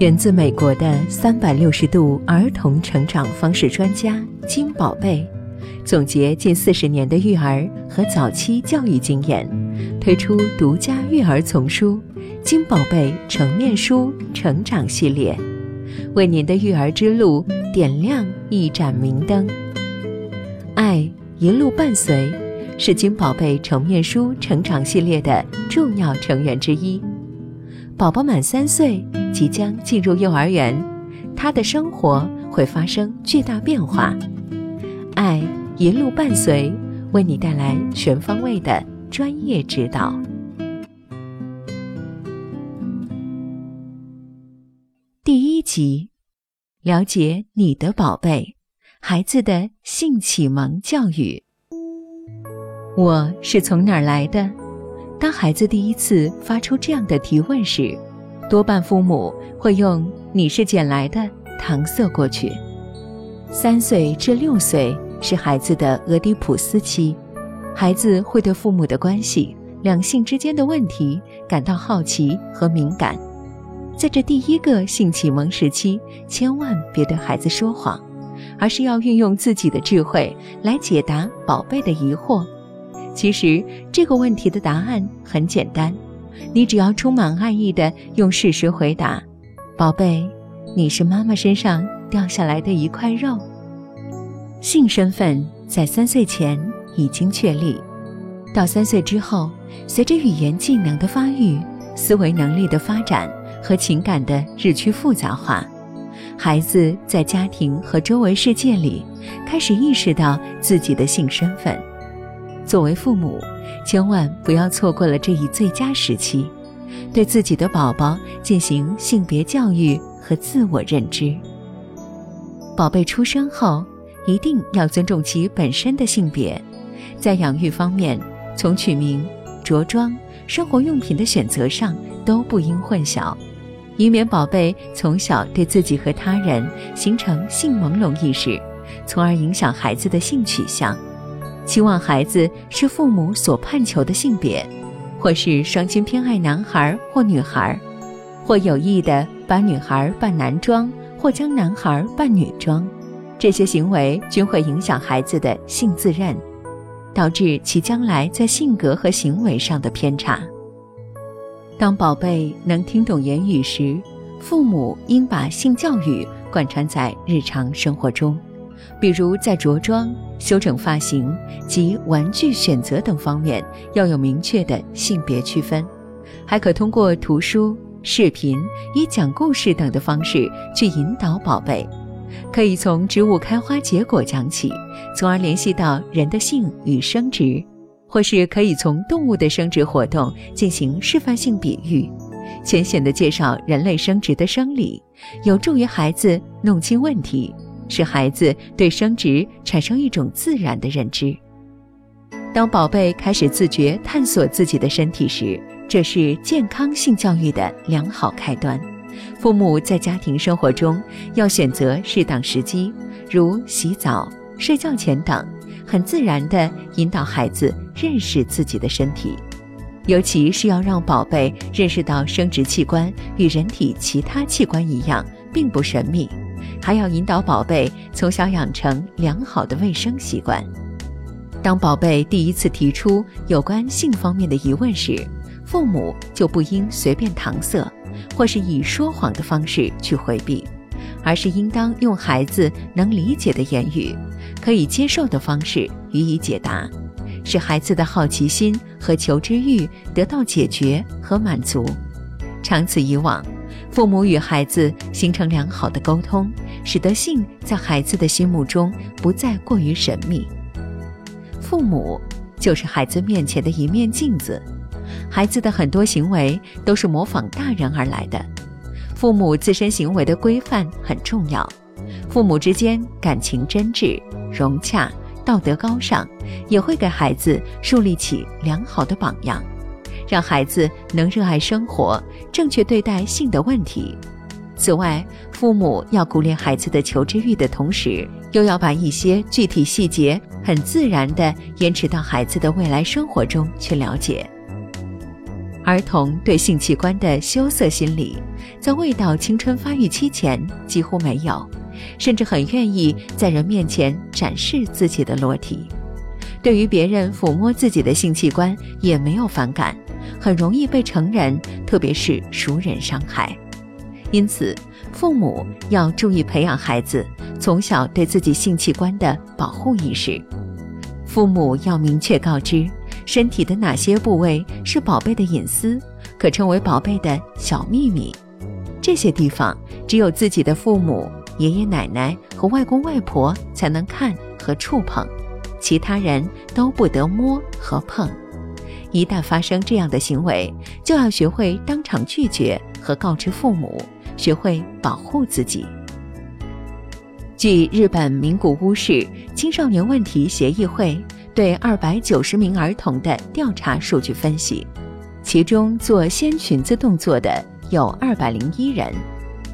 源自美国的三百六十度儿童成长方式专家金宝贝，总结近四十年的育儿和早期教育经验，推出独家育儿丛书《金宝贝成面书成长系列》，为您的育儿之路点亮一盏明灯。爱一路伴随，是金宝贝成面书成长系列的重要成员之一。宝宝满三岁，即将进入幼儿园，他的生活会发生巨大变化。爱一路伴随，为你带来全方位的专业指导。第一集，了解你的宝贝，孩子的性启蒙教育。我是从哪儿来的？当孩子第一次发出这样的提问时，多半父母会用“你是捡来的”搪塞过去。三岁至六岁是孩子的俄狄浦斯期，孩子会对父母的关系、两性之间的问题感到好奇和敏感。在这第一个性启蒙时期，千万别对孩子说谎，而是要运用自己的智慧来解答宝贝的疑惑。其实这个问题的答案很简单，你只要充满爱意的用事实回答：“宝贝，你是妈妈身上掉下来的一块肉。”性身份在三岁前已经确立，到三岁之后，随着语言技能的发育、思维能力的发展和情感的日趋复杂化，孩子在家庭和周围世界里开始意识到自己的性身份。作为父母，千万不要错过了这一最佳时期，对自己的宝宝进行性别教育和自我认知。宝贝出生后，一定要尊重其本身的性别，在养育方面，从取名、着装、生活用品的选择上都不应混淆，以免宝贝从小对自己和他人形成性朦胧意识，从而影响孩子的性取向。期望孩子是父母所盼求的性别，或是双亲偏爱男孩或女孩，或有意的把女孩扮男装，或将男孩扮女装，这些行为均会影响孩子的性自认，导致其将来在性格和行为上的偏差。当宝贝能听懂言语时，父母应把性教育贯穿在日常生活中。比如在着装、修整发型及玩具选择等方面要有明确的性别区分，还可通过图书、视频、以讲故事等的方式去引导宝贝。可以从植物开花结果讲起，从而联系到人的性与生殖；或是可以从动物的生殖活动进行示范性比喻，浅显地介绍人类生殖的生理，有助于孩子弄清问题。使孩子对生殖产生一种自然的认知。当宝贝开始自觉探索自己的身体时，这是健康性教育的良好开端。父母在家庭生活中要选择适当时机，如洗澡、睡觉前等，很自然地引导孩子认识自己的身体，尤其是要让宝贝认识到生殖器官与人体其他器官一样，并不神秘。还要引导宝贝从小养成良好的卫生习惯。当宝贝第一次提出有关性方面的疑问时，父母就不应随便搪塞，或是以说谎的方式去回避，而是应当用孩子能理解的言语、可以接受的方式予以解答，使孩子的好奇心和求知欲得到解决和满足。长此以往。父母与孩子形成良好的沟通，使得性在孩子的心目中不再过于神秘。父母就是孩子面前的一面镜子，孩子的很多行为都是模仿大人而来的。父母自身行为的规范很重要，父母之间感情真挚、融洽、道德高尚，也会给孩子树立起良好的榜样。让孩子能热爱生活，正确对待性的问题。此外，父母要鼓励孩子的求知欲的同时，又要把一些具体细节很自然地延迟到孩子的未来生活中去了解。儿童对性器官的羞涩心理，在未到青春发育期前几乎没有，甚至很愿意在人面前展示自己的裸体。对于别人抚摸自己的性器官也没有反感，很容易被成人，特别是熟人伤害。因此，父母要注意培养孩子从小对自己性器官的保护意识。父母要明确告知身体的哪些部位是宝贝的隐私，可称为宝贝的小秘密。这些地方只有自己的父母、爷爷奶奶和外公外婆才能看和触碰。其他人都不得摸和碰，一旦发生这样的行为，就要学会当场拒绝和告知父母，学会保护自己。据日本名古屋市青少年问题协议会对二百九十名儿童的调查数据分析，其中做掀裙子动作的有二百零一人，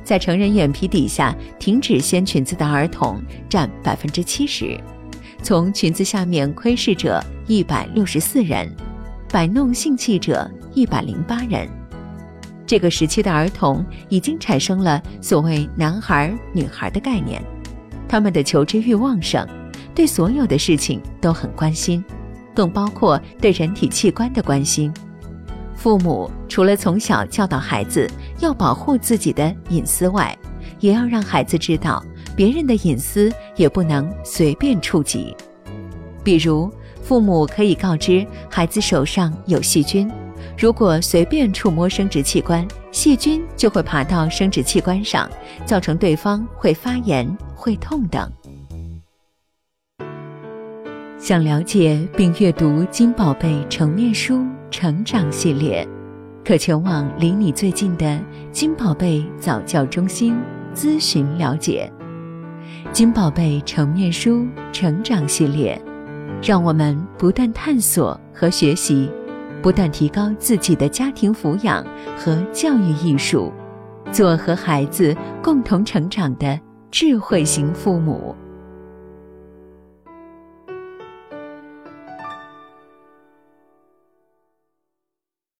在成人眼皮底下停止掀裙子的儿童占百分之七十。从裙子下面窥视者一百六十四人，摆弄性器者一百零八人。这个时期的儿童已经产生了所谓“男孩”“女孩”的概念，他们的求知欲旺盛，对所有的事情都很关心，更包括对人体器官的关心。父母除了从小教导孩子要保护自己的隐私外，也要让孩子知道。别人的隐私也不能随便触及，比如父母可以告知孩子手上有细菌，如果随便触摸生殖器官，细菌就会爬到生殖器官上，造成对方会发炎、会痛等。想了解并阅读《金宝贝成面书成长系列》，可前往离你最近的金宝贝早教中心咨询了解。金宝贝成面书成长系列，让我们不断探索和学习，不断提高自己的家庭抚养和教育艺术，做和孩子共同成长的智慧型父母。